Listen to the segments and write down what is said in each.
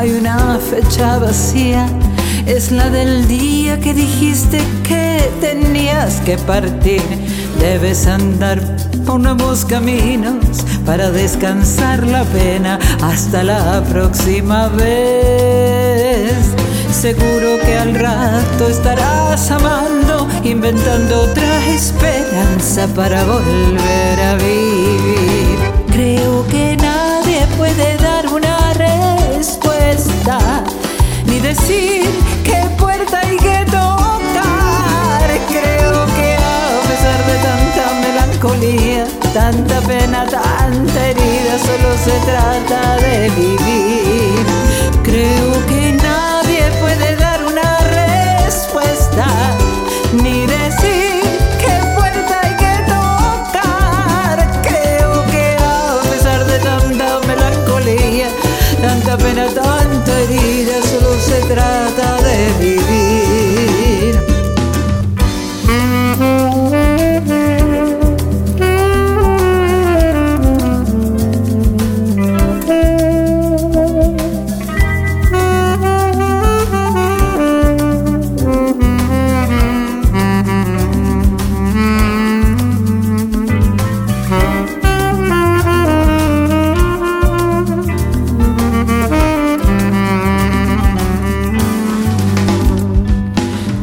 hay una fecha vacía es la del día que dijiste que tenías que partir. Debes andar por nuevos caminos para descansar la pena hasta la próxima vez. Seguro que al rato estarás amando, inventando otra esperanza para volver a vivir. Creo que ni decir qué puerta hay que tocar. Creo que a pesar de tanta melancolía, tanta pena, tanta herida, solo se trata de vivir.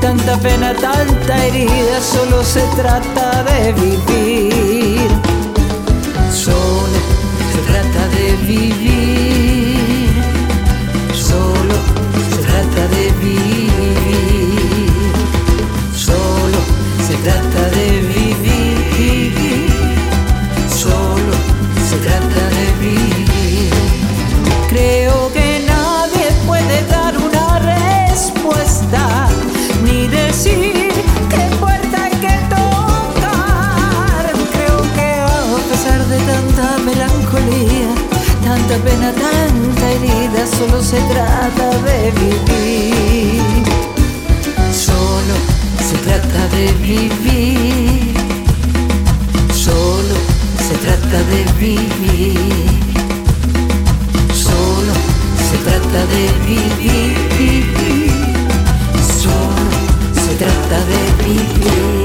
tanta pena, tanta herida, solo se trata de vivir. Solo se trata de vivir. Tanta herida, solo se trata de vivir. Solo se trata de vivir. Solo se trata de vivir. Solo se trata de vivir. Solo se trata de vivir.